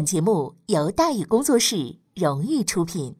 本节目由大宇工作室荣誉出品。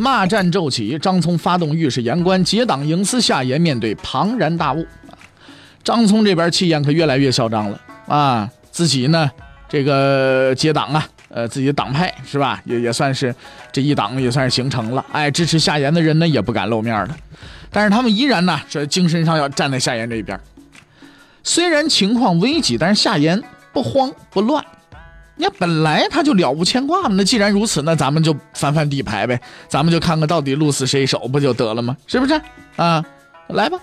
骂战骤起，张聪发动御史言官结党营私下言，面对庞然大物。张聪这边气焰可越来越嚣张了啊！自己呢，这个结党啊，呃，自己的党派是吧？也也算是这一党也算是形成了。哎，支持夏言的人呢，也不敢露面了。但是他们依然呢，是精神上要站在夏言这一边。虽然情况危急，但是夏言不慌不乱。那，本来他就了无牵挂嘛。那既然如此，那咱们就翻翻底牌呗，咱们就看看到底鹿死谁手，不就得了吗？是不是啊？来吧。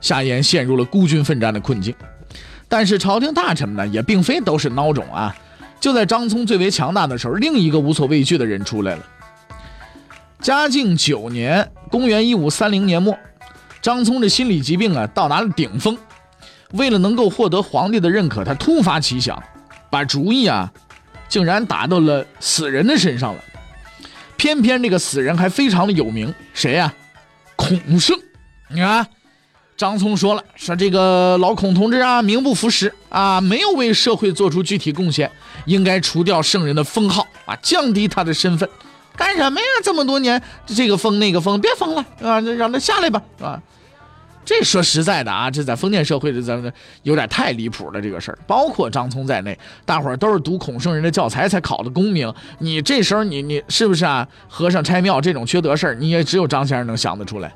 夏言陷入了孤军奋战的困境，但是朝廷大臣们呢，也并非都是孬种啊。就在张聪最为强大的时候，另一个无所畏惧的人出来了。嘉靖九年，公元一五三零年末，张聪这心理疾病啊到达了顶峰。为了能够获得皇帝的认可，他突发奇想，把主意啊，竟然打到了死人的身上了。偏偏这个死人还非常的有名，谁呀？孔圣，你看。张聪说了：“说这个老孔同志啊，名不副实啊，没有为社会做出具体贡献，应该除掉圣人的封号啊，降低他的身份。干什么呀？这么多年，这个封那个封，别封了啊，让他下来吧，啊。这说实在的啊，这在封建社会，的咱们有点太离谱了。这个事儿，包括张聪在内，大伙儿都是读孔圣人的教材才考的功名。你这时候，你你是不是啊？和尚拆庙这种缺德事儿，你也只有张先生能想得出来。”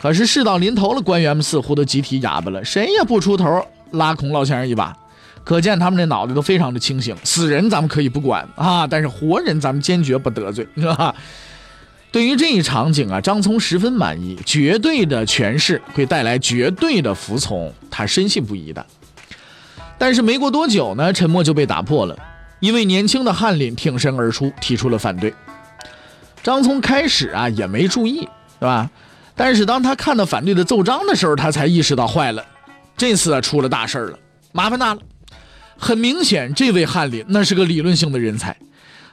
可是事到临头了，官员们似乎都集体哑巴了，谁也不出头拉孔老先生一把。可见他们这脑袋都非常的清醒。死人咱们可以不管啊，但是活人咱们坚决不得罪，是吧？对于这一场景啊，张聪十分满意。绝对的权势会带来绝对的服从，他深信不疑的。但是没过多久呢，沉默就被打破了。一位年轻的翰林挺身而出，提出了反对。张聪开始啊也没注意，是吧？但是当他看到反对的奏章的时候，他才意识到坏了，这次啊出了大事了，麻烦大了。很明显，这位翰林那是个理论性的人才，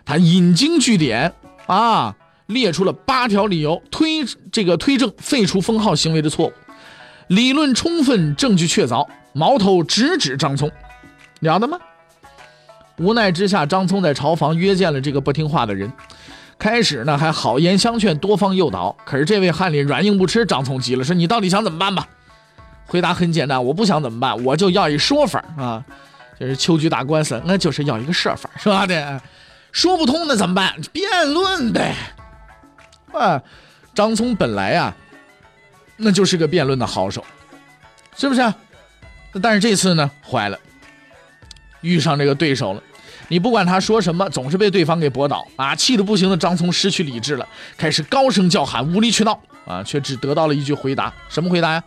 他引经据典啊，列出了八条理由推这个推证废除封号行为的错误，理论充分，证据确凿，矛头直指张聪，了得吗？无奈之下，张聪在朝房约见了这个不听话的人。开始呢还好言相劝，多方诱导，可是这位翰林软硬不吃。张聪急了，说：“你到底想怎么办吧？”回答很简单：“我不想怎么办，我就要一说法啊！就是秋菊打官司，那就是要一个说法，是吧？的，说不通那怎么办？辩论呗。”啊，张聪本来啊，那就是个辩论的好手，是不是？但是这次呢，坏了，遇上这个对手了。你不管他说什么，总是被对方给驳倒啊！气得不行的张聪失去理智了，开始高声叫喊，无理取闹啊！却只得到了一句回答：什么回答呀？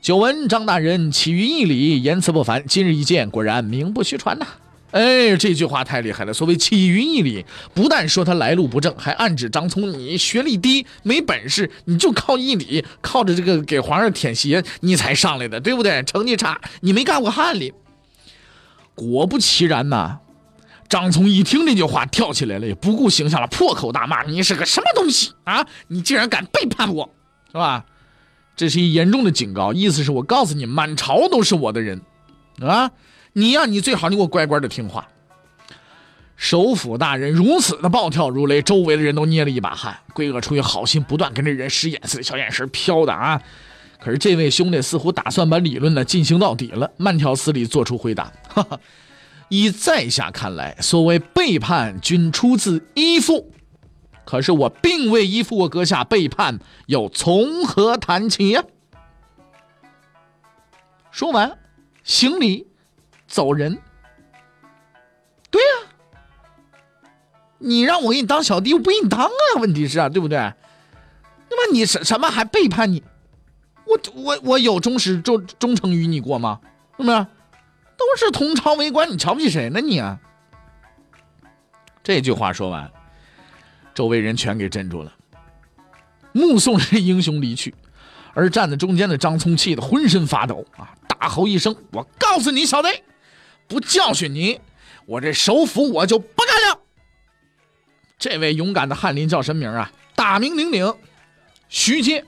久闻张大人起于义理，言辞不凡，今日一见，果然名不虚传呐！哎，这句话太厉害了。所谓起于义理，不但说他来路不正，还暗指张聪你学历低，没本事，你就靠义理，靠着这个给皇上舔鞋，你才上来的，对不对？成绩差，你没干过翰林。果不其然呐！张聪一听这句话，跳起来了，也不顾形象了，破口大骂：“你是个什么东西啊！你竟然敢背叛我，是吧？这是一严重的警告，意思是我告诉你，满朝都是我的人，啊！你呀，你最好你给我乖乖的听话。”首府大人如此的暴跳如雷，周围的人都捏了一把汗。龟哥出于好心，不断跟这人使眼色，小眼神飘的啊。可是这位兄弟似乎打算把理论呢进行到底了，慢条斯理做出回答：“哈哈。”依在下看来，所谓背叛均出自依附，可是我并未依附过阁下，背叛又从何谈起呀？说完，行礼，走人。对呀，你让我给你当小弟，我不给你当啊！问题是啊，对不对？那么你什什么还背叛你？我我我有忠实忠忠诚于你过吗？是不是？都是同朝为官，你瞧不起谁呢你啊？这句话说完，周围人全给镇住了，目送这英雄离去。而站在中间的张聪气得浑身发抖啊！大吼一声：“我告诉你，小子，不教训你，我这首府我就不干了！”这位勇敢的翰林叫什么名啊？大名鼎鼎，徐阶，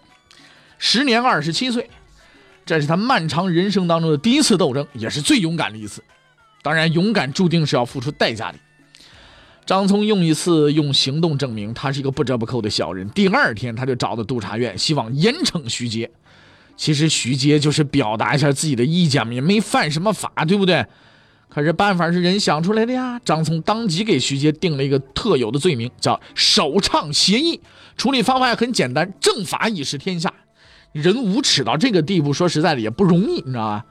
时年二十七岁。这是他漫长人生当中的第一次斗争，也是最勇敢的一次。当然，勇敢注定是要付出代价的。张聪用一次用行动证明他是一个不折不扣的小人。第二天，他就找到督察院，希望严惩徐阶。其实徐阶就是表达一下自己的意见，也没犯什么法，对不对？可是办法是人想出来的呀。张聪当即给徐阶定了一个特有的罪名，叫首倡协议。处理方法也很简单，正法以示天下。人无耻到这个地步，说实在的也不容易，你知道吧？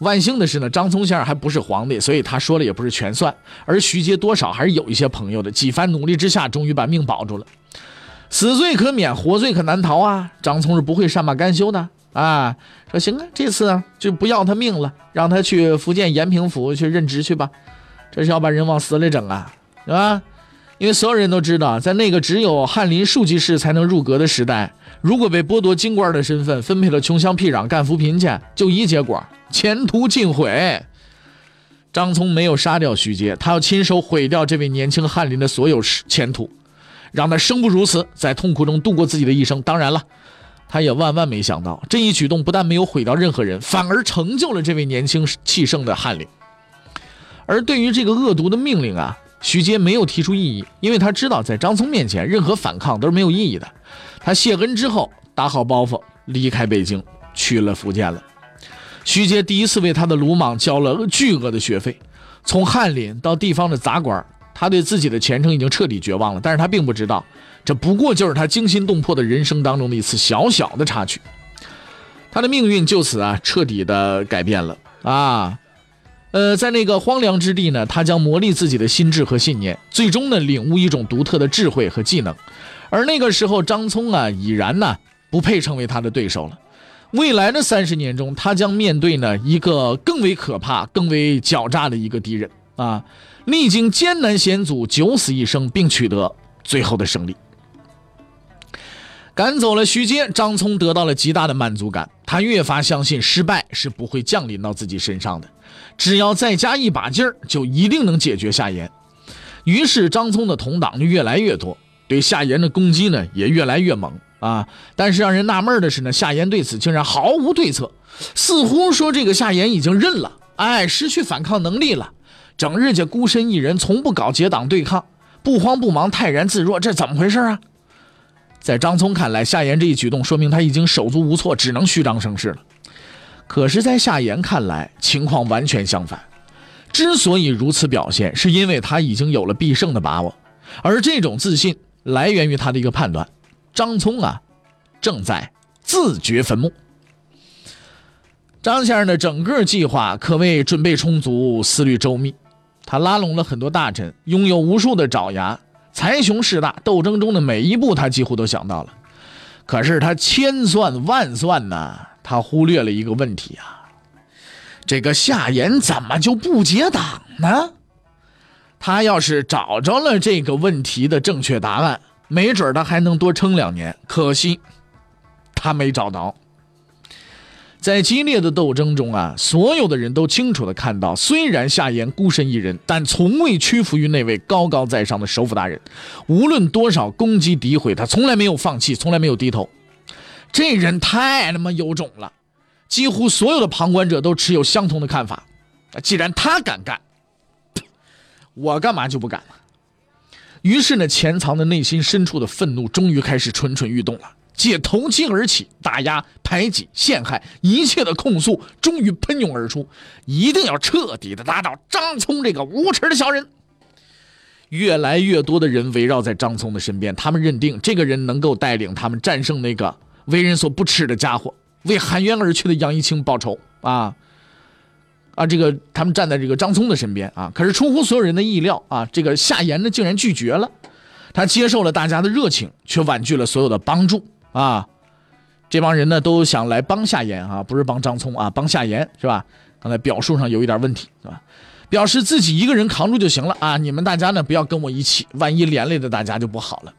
万幸的是呢，张聪先生还不是皇帝，所以他说了也不是全算。而徐阶多少还是有一些朋友的，几番努力之下，终于把命保住了。死罪可免，活罪可难逃啊！张聪是不会善罢甘休的啊！说行啊，这次啊就不要他命了，让他去福建延平府去任职去吧。这是要把人往死里整啊，是吧？因为所有人都知道，在那个只有翰林庶吉士才能入阁的时代，如果被剥夺京官的身份，分配了穷乡僻壤干扶贫去，就一结果，前途尽毁。张聪没有杀掉徐阶，他要亲手毁掉这位年轻翰林的所有前途，让他生不如死，在痛苦中度过自己的一生。当然了，他也万万没想到，这一举动不但没有毁掉任何人，反而成就了这位年轻气盛的翰林。而对于这个恶毒的命令啊！徐阶没有提出异议，因为他知道在张聪面前，任何反抗都是没有意义的。他谢恩之后，打好包袱，离开北京，去了福建了。徐阶第一次为他的鲁莽交了巨额的学费，从翰林到地方的杂官，他对自己的前程已经彻底绝望了。但是他并不知道，这不过就是他惊心动魄的人生当中的一次小小的插曲。他的命运就此啊，彻底的改变了啊。呃，在那个荒凉之地呢，他将磨砺自己的心智和信念，最终呢，领悟一种独特的智慧和技能。而那个时候，张聪啊，已然呢，不配成为他的对手了。未来的三十年中，他将面对呢一个更为可怕、更为狡诈的一个敌人啊！历经艰难险阻，九死一生，并取得最后的胜利。赶走了徐阶，张聪得到了极大的满足感。他越发相信失败是不会降临到自己身上的，只要再加一把劲儿，就一定能解决夏言。于是张聪的同党就越来越多，对夏言的攻击呢也越来越猛啊！但是让人纳闷的是呢，夏言对此竟然毫无对策，似乎说这个夏言已经认了，哎，失去反抗能力了，整日家孤身一人，从不搞结党对抗，不慌不忙，泰然自若，这怎么回事啊？在张聪看来，夏言这一举动说明他已经手足无措，只能虚张声势了。可是，在夏言看来，情况完全相反。之所以如此表现，是因为他已经有了必胜的把握，而这种自信来源于他的一个判断：张聪啊，正在自掘坟墓。张先生的整个计划可谓准备充足，思虑周密。他拉拢了很多大臣，拥有无数的爪牙。才雄势大，斗争中的每一步他几乎都想到了。可是他千算万算呢，他忽略了一个问题啊：这个夏言怎么就不结党呢？他要是找着了这个问题的正确答案，没准他还能多撑两年。可惜他没找到。在激烈的斗争中啊，所有的人都清楚的看到，虽然夏言孤身一人，但从未屈服于那位高高在上的首辅大人。无论多少攻击诋毁，他从来没有放弃，从来没有低头。这人太他妈有种了！几乎所有的旁观者都持有相同的看法。既然他敢干，我干嘛就不敢了？于是呢，潜藏在内心深处的愤怒终于开始蠢蠢欲动了。借投机而起，打压、排挤、陷害，一切的控诉终于喷涌而出，一定要彻底的打倒张聪这个无耻的小人。越来越多的人围绕在张聪的身边，他们认定这个人能够带领他们战胜那个为人所不齿的家伙，为含冤而去的杨一清报仇啊！啊，这个他们站在这个张聪的身边啊，可是出乎所有人的意料啊，这个夏言呢竟然拒绝了，他接受了大家的热情，却婉拒了所有的帮助啊。这帮人呢都想来帮夏言啊，不是帮张聪啊，帮夏言是吧？刚才表述上有一点问题是吧？表示自己一个人扛住就行了啊！你们大家呢不要跟我一起，万一连累的大家就不好了。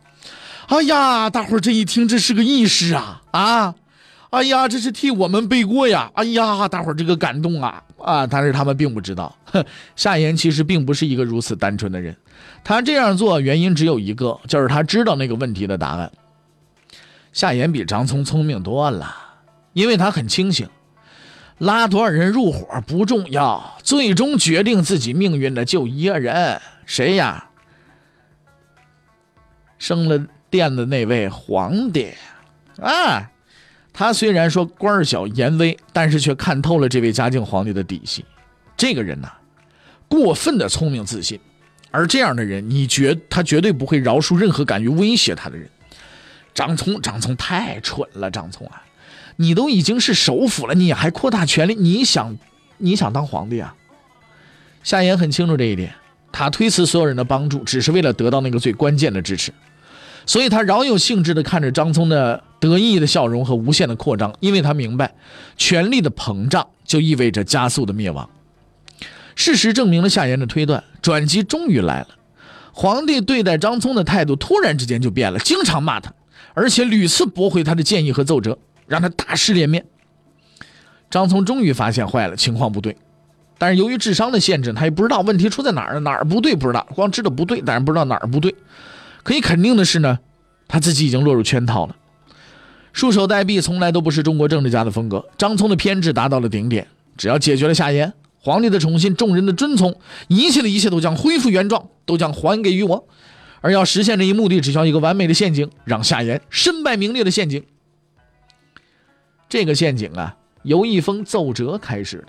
哎呀，大伙儿这一听，这是个义士啊啊！哎呀，这是替我们背锅呀！哎呀，大伙儿这个感动啊啊！但是他们并不知道，夏言其实并不是一个如此单纯的人。他这样做原因只有一个，就是他知道那个问题的答案。夏言比张聪聪明多了，因为他很清醒。拉多少人入伙不重要，最终决定自己命运的就一个人，谁呀？升了殿的那位皇帝，啊，他虽然说官小言威，但是却看透了这位嘉靖皇帝的底细。这个人呐，过分的聪明自信，而这样的人，你绝他绝对不会饶恕任何敢于威胁他的人。张聪，张聪太蠢了，张聪啊！你都已经是首辅了，你还扩大权力？你想，你想当皇帝啊？夏言很清楚这一点，他推辞所有人的帮助，只是为了得到那个最关键的支持，所以他饶有兴致地看着张聪的得意的笑容和无限的扩张，因为他明白，权力的膨胀就意味着加速的灭亡。事实证明了夏言的推断，转机终于来了。皇帝对待张聪的态度突然之间就变了，经常骂他，而且屡次驳回他的建议和奏折。让他大失脸面。张聪终于发现坏了，情况不对，但是由于智商的限制，他也不知道问题出在哪儿，哪儿不对不知道，光知道不对，但是不知道哪儿不对。可以肯定的是呢，他自己已经落入圈套了。束手待毙从来都不是中国政治家的风格。张聪的偏执达到了顶点，只要解决了夏言，皇帝的宠信，众人的遵从，一切的一切都将恢复原状，都将还给于我。而要实现这一目的，只需要一个完美的陷阱，让夏言身败名裂的陷阱。这个陷阱啊，由一封奏折开始的。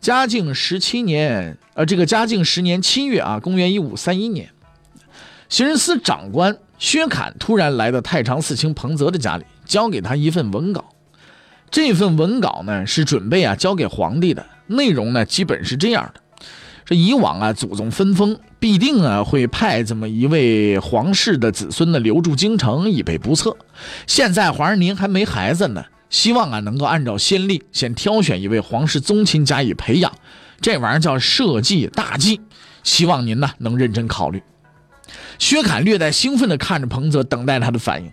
嘉靖十七年，呃，这个嘉靖十年七月啊，公元一五三一年，刑人司长官薛侃突然来到太常寺卿彭泽的家里，交给他一份文稿。这份文稿呢，是准备啊交给皇帝的，内容呢，基本是这样的。这以往啊，祖宗分封必定啊会派这么一位皇室的子孙呢留住京城以备不测。现在皇上您还没孩子呢，希望啊能够按照先例先挑选一位皇室宗亲加以培养，这玩意儿叫社稷大计，希望您呢能认真考虑。薛侃略带兴奋地看着彭泽，等待他的反应。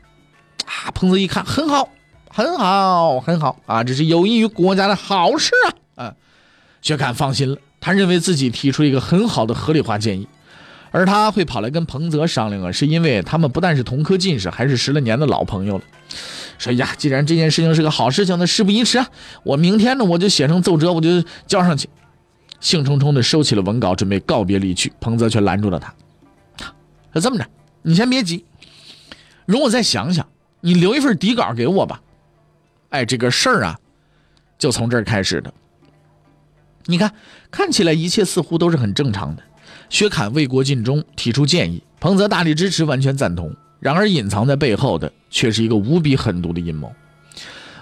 啊，彭泽一看，很好，很好，很好啊，这是有益于国家的好事啊！啊，薛侃放心了。他认为自己提出一个很好的合理化建议，而他会跑来跟彭泽商量啊，是因为他们不但是同科进士，还是十来年的老朋友了。说呀，既然这件事情是个好事情，那事不宜迟啊，我明天呢我就写成奏折，我就交上去。兴冲冲地收起了文稿，准备告别离去，彭泽却拦住了他。说这么着，你先别急，容我再想想，你留一份底稿给我吧。哎，这个事儿啊，就从这儿开始的。你看，看起来一切似乎都是很正常的。薛侃为国尽忠，提出建议，彭泽大力支持，完全赞同。然而，隐藏在背后的却是一个无比狠毒的阴谋。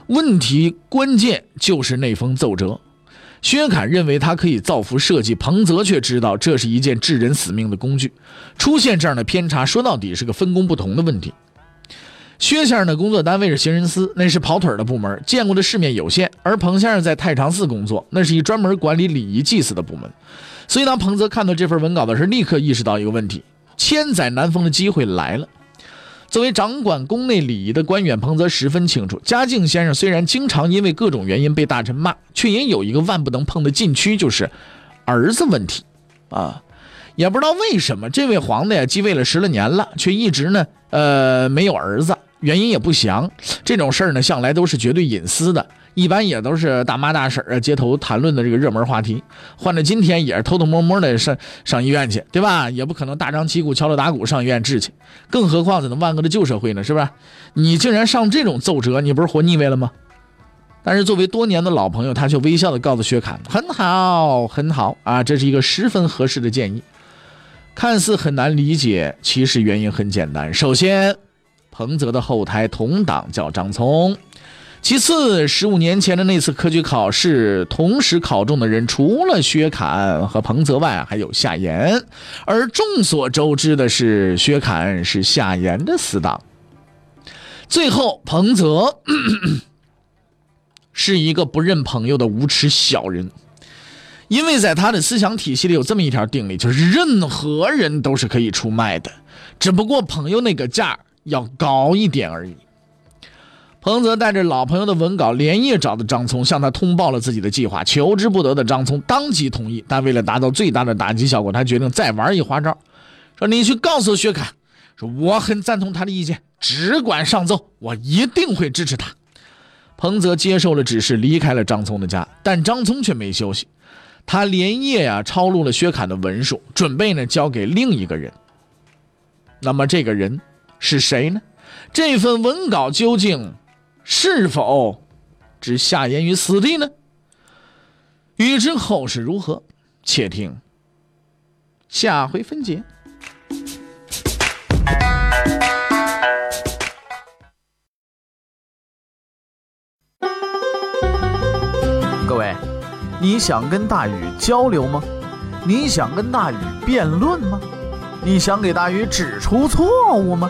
问题关键就是那封奏折。薛侃认为他可以造福社稷，彭泽却知道这是一件致人死命的工具。出现这样的偏差，说到底是个分工不同的问题。薛先生的工作单位是行人司，那是跑腿的部门，见过的世面有限；而彭先生在太常寺工作，那是一专门管理礼仪祭祀的部门。所以，当彭泽看到这份文稿的时候，立刻意识到一个问题：千载难逢的机会来了。作为掌管宫内礼仪的官员，彭泽十分清楚，嘉靖先生虽然经常因为各种原因被大臣骂，却也有一个万不能碰的禁区，就是儿子问题。啊，也不知道为什么，这位皇帝继位了十来年了，却一直呢，呃，没有儿子。原因也不详，这种事儿呢，向来都是绝对隐私的，一般也都是大妈大婶啊街头谈论的这个热门话题。换了今天也是偷偷摸摸的上上医院去，对吧？也不可能大张旗鼓、敲锣打鼓上医院治去。更何况在那万恶的旧社会呢，是不是？你竟然上这种奏折，你不是活腻味了吗？但是作为多年的老朋友，他却微笑的告诉薛侃：“很好，很好啊，这是一个十分合适的建议。看似很难理解，其实原因很简单。首先。”彭泽的后台同党叫张聪，其次，十五年前的那次科举考试，同时考中的人除了薛侃和彭泽外，还有夏言。而众所周知的是，薛侃是夏言的死党。最后，彭泽 是一个不认朋友的无耻小人，因为在他的思想体系里有这么一条定理，就是任何人都是可以出卖的，只不过朋友那个价要高一点而已。彭泽带着老朋友的文稿，连夜找到张聪，向他通报了自己的计划。求之不得的张聪当即同意，但为了达到最大的打击效果，他决定再玩一花招，说：“你去告诉薛侃，说我很赞同他的意见，只管上奏，我一定会支持他。”彭泽接受了指示，离开了张聪的家，但张聪却没休息，他连夜呀抄录了薛侃的文书，准备呢交给另一个人。那么这个人是谁呢？这份文稿究竟？是否置夏言于死地呢？欲知后事如何，且听下回分解。各位，你想跟大禹交流吗？你想跟大禹辩论吗？你想给大禹指出错误吗？